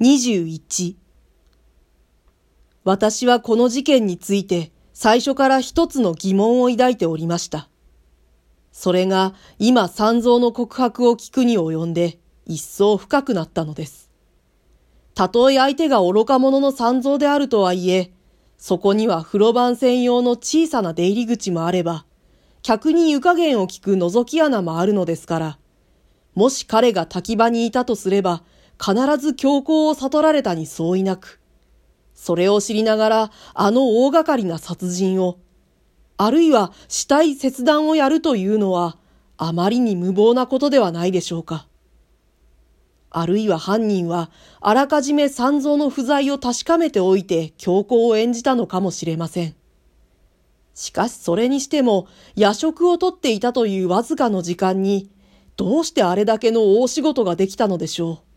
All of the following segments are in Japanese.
21私はこの事件について最初から一つの疑問を抱いておりました。それが今三蔵の告白を聞くに及んで一層深くなったのです。たとえ相手が愚か者の三蔵であるとはいえ、そこには風呂番専用の小さな出入り口もあれば、客に湯加減を聞く覗き穴もあるのですから、もし彼が滝場にいたとすれば、必ず強行を悟られたに相違なく、それを知りながら、あの大掛かりな殺人を、あるいは死体切断をやるというのは、あまりに無謀なことではないでしょうか。あるいは犯人は、あらかじめ三蔵の不在を確かめておいて強行を演じたのかもしれません。しかしそれにしても、夜食をとっていたというわずかの時間に、どうしてあれだけの大仕事ができたのでしょう。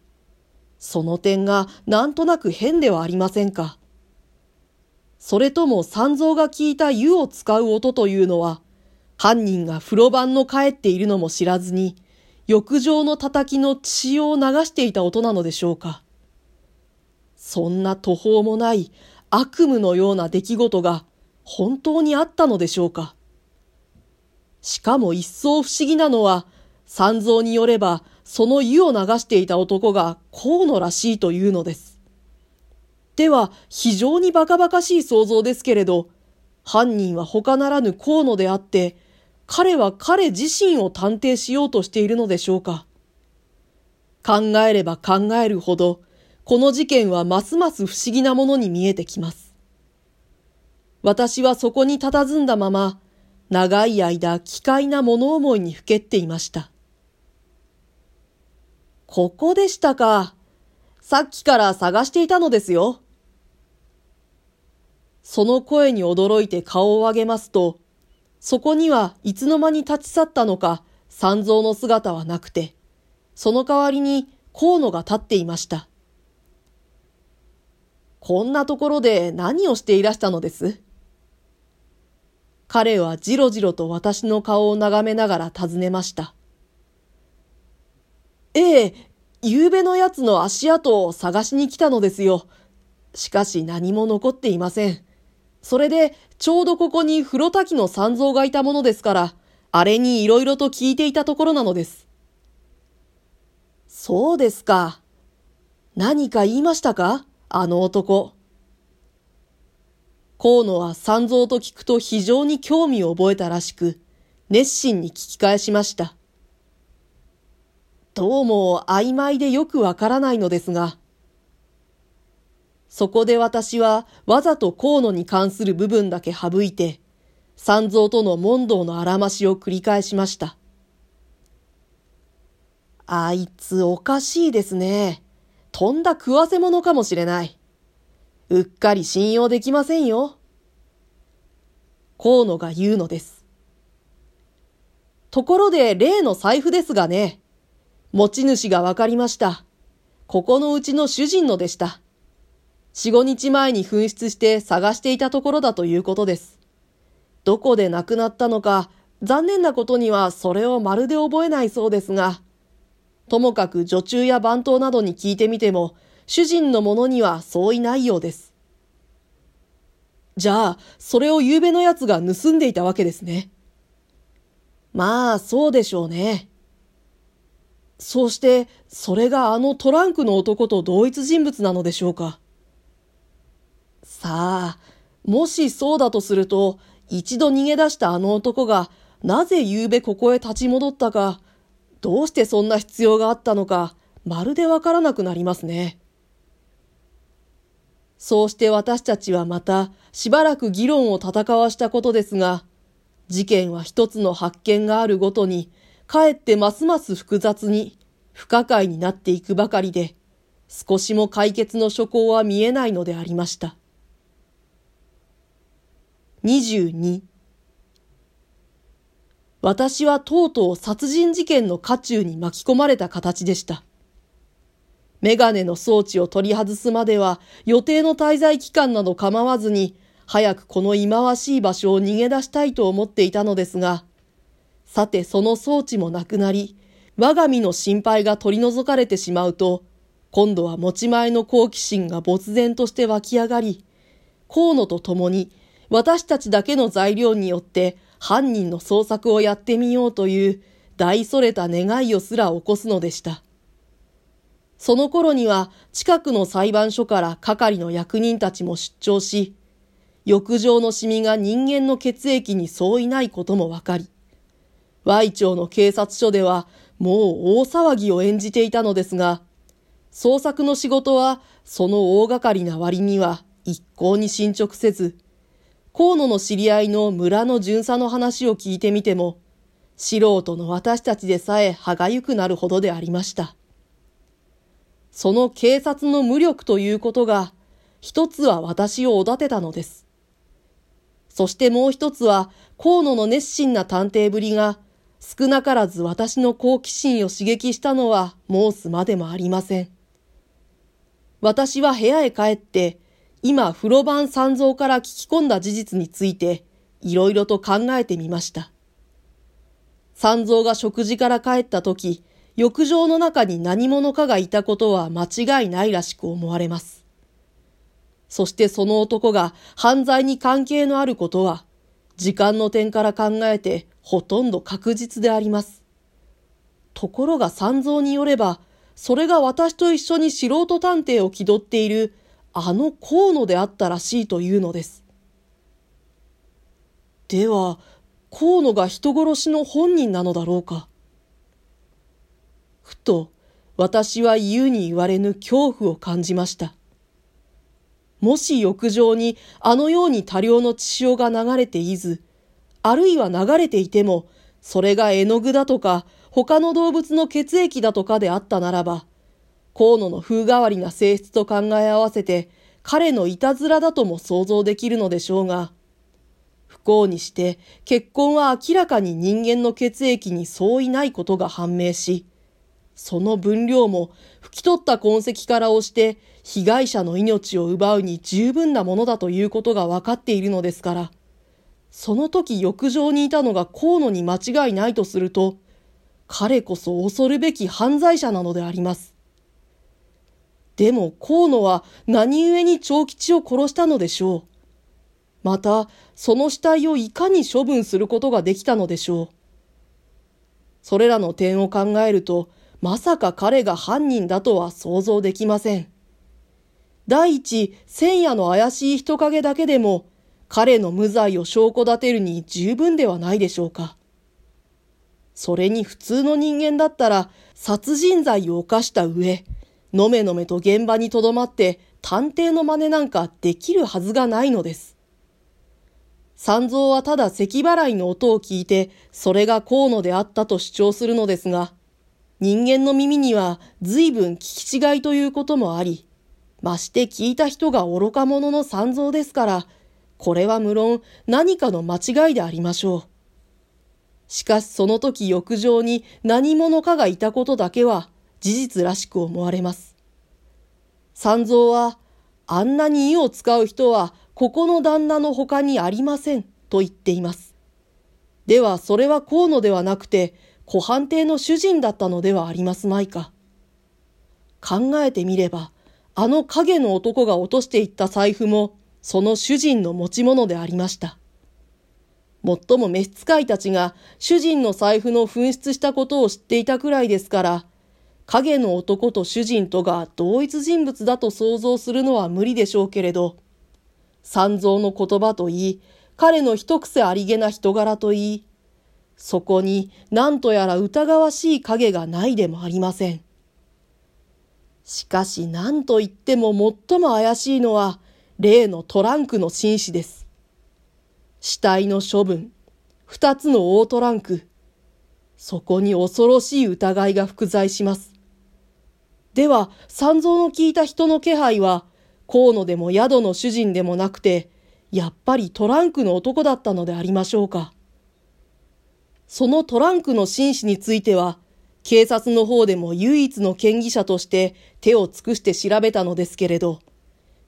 その点がなんとなく変ではありませんか。それとも三蔵が聞いた湯を使う音というのは、犯人が風呂番の帰っているのも知らずに、浴場の叩きの血を流していた音なのでしょうか。そんな途方もない悪夢のような出来事が本当にあったのでしょうか。しかも一層不思議なのは、三蔵によれば、その湯を流していた男が河野らしいというのです。では、非常にバカバカしい想像ですけれど、犯人は他ならぬ河野であって、彼は彼自身を探偵しようとしているのでしょうか。考えれば考えるほど、この事件はますます不思議なものに見えてきます。私はそこに佇んだまま、長い間奇怪な物思いにふけっていました。ここでしたか。さっきから探していたのですよ。その声に驚いて顔を上げますと、そこにはいつの間に立ち去ったのか三蔵の姿はなくて、その代わりに河野が立っていました。こんなところで何をしていらしたのです？彼はじろじろと私の顔を眺めながら尋ねました。ええ、夕べのやつの足跡を探しに来たのですよ。しかし何も残っていません。それで、ちょうどここに風呂滝の三蔵がいたものですから、あれに色々と聞いていたところなのです。そうですか。何か言いましたか？あの男。河野は三蔵と聞くと非常に興味を覚えたらしく、熱心に聞き返しました。どうも曖昧でよくわからないのですが、そこで私はわざと河野に関する部分だけ省いて、三蔵との問答のあらましを繰り返しました。あいつおかしいですね。とんだ食わせ者かもしれない。うっかり信用できませんよ。河野が言うのです。ところで例の財布ですがね、持ち主がわかりました。ここのうちの主人のでした。四五日前に紛失して探していたところだということです。どこで亡くなったのか、残念なことにはそれをまるで覚えないそうですが、ともかく女中や番頭などに聞いてみても、主人のものにはそういないようです。じゃあ、それを夕べのやつが盗んでいたわけですね。まあ、そうでしょうね。そうして、それがあのトランクの男と同一人物なのでしょうか。さあ、もしそうだとすると、一度逃げ出したあの男が、なぜ夕べここへ立ち戻ったか、どうしてそんな必要があったのか、まるでわからなくなりますね。そうして私たちはまたしばらく議論を戦わしたことですが、事件は一つの発見があるごとに、かえってますます複雑に、不可解になっていくばかりで、少しも解決の所向は見えないのでありました。22私はとうとう殺人事件の渦中に巻き込まれた形でした。メガネの装置を取り外すまでは予定の滞在期間など構わずに早くこの忌まわしい場所を逃げ出したいと思っていたのですが、さてその装置もなくなり、我が身の心配が取り除かれてしまうと、今度は持ち前の好奇心が没然として湧き上がり、河野と共に私たちだけの材料によって犯人の捜索をやってみようという大それた願いをすら起こすのでした。その頃には近くの裁判所から係の役人たちも出張し、浴場のシミが人間の血液に相違ないこともわかり、Y 町の警察署ではもう大騒ぎを演じていたのですが、捜索の仕事はその大掛かりな割には一向に進捗せず、河野の知り合いの村の巡査の話を聞いてみても、素人の私たちでさえ歯がゆくなるほどでありました。その警察の無力ということが、一つは私をおだてたのです。そしてもう一つは、河野の熱心な探偵ぶりが、少なからず私の好奇心を刺激したのは申すまでもありません。私は部屋へ帰って、今風呂番三蔵から聞き込んだ事実について、いろいろと考えてみました。三蔵が食事から帰った時、浴場の中に何者かがいたことは間違いないらしく思われます。そしてその男が犯罪に関係のあることは、時間の点から考えてほとんど確実であります。ところが三蔵によれば、それが私と一緒に素人探偵を気取っているあの河野であったらしいというのです。では、河野が人殺しの本人なのだろうか。ふと、私は言うに言われぬ恐怖を感じました。もし浴場にあのように多量の血潮が流れていず、あるいは流れていても、それが絵の具だとか、他の動物の血液だとかであったならば、河野の風変わりな性質と考え合わせて、彼のいたずらだとも想像できるのでしょうが、不幸にして結婚は明らかに人間の血液に相違ないことが判明し、その分量も拭き取った痕跡から押して被害者の命を奪うに十分なものだということが分かっているのですから、その時浴場にいたのが河野に間違いないとすると、彼こそ恐るべき犯罪者なのであります。でも河野は何故に長吉を殺したのでしょう。また、その死体をいかに処分することができたのでしょう。それらの点を考えると、まさか彼が犯人だとは想像できません。第一、千夜の怪しい人影だけでも、彼の無罪を証拠立てるに十分ではないでしょうか。それに普通の人間だったら、殺人罪を犯した上、のめのめと現場にとどまって探偵の真似なんかできるはずがないのです。三蔵はただ咳払いの音を聞いて、それが河野であったと主張するのですが、人間の耳には随分聞き違いということもあり、まして聞いた人が愚か者の三蔵ですから、これは無論何かの間違いでありましょう。しかしその時浴場に何者かがいたことだけは事実らしく思われます。三蔵は、あんなに意を使う人は、ここの旦那の他にありません、と言っています。では、それは河野ではなくて、湖畔邸の主人だったのではありますまいか。考えてみれば、あの影の男が落としていった財布も、その主人の持ち物でありました。もっとも召使いたちが主人の財布の紛失したことを知っていたくらいですから、影の男と主人とが同一人物だと想像するのは無理でしょうけれど、三蔵の言葉といい、彼の一癖ありげな人柄といい、そこに何とやら疑わしい影がないでもありません。しかし何と言っても最も怪しいのは、例のトランクの紳士です。死体の処分、二つの大トランク、そこに恐ろしい疑いが複在します。では、三蔵の聞いた人の気配は、河野でも宿の主人でもなくて、やっぱりトランクの男だったのでありましょうか。そのトランクの紳士については、警察の方でも唯一の嫌疑者として手を尽くして調べたのですけれど、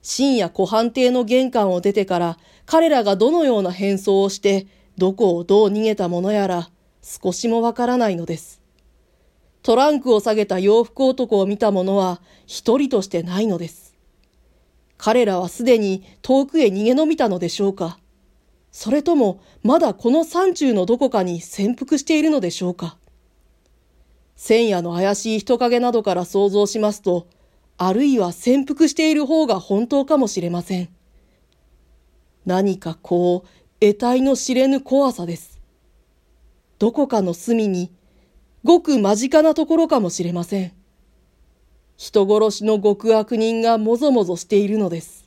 深夜湖畔邸の玄関を出てから彼らがどのような変装をしてどこをどう逃げたものやら少しもわからないのです。トランクを下げた洋服男を見た者は一人としてないのです。彼らはすでに遠くへ逃げ延びたのでしょうかそれともまだこの山中のどこかに潜伏しているのでしょうか千夜の怪しい人影などから想像しますと、あるいは潜伏している方が本当かもしれません。何かこう、得体の知れぬ怖さです。どこかの隅に、ごく間近なところかもしれません。人殺しの極悪人がもぞもぞしているのです。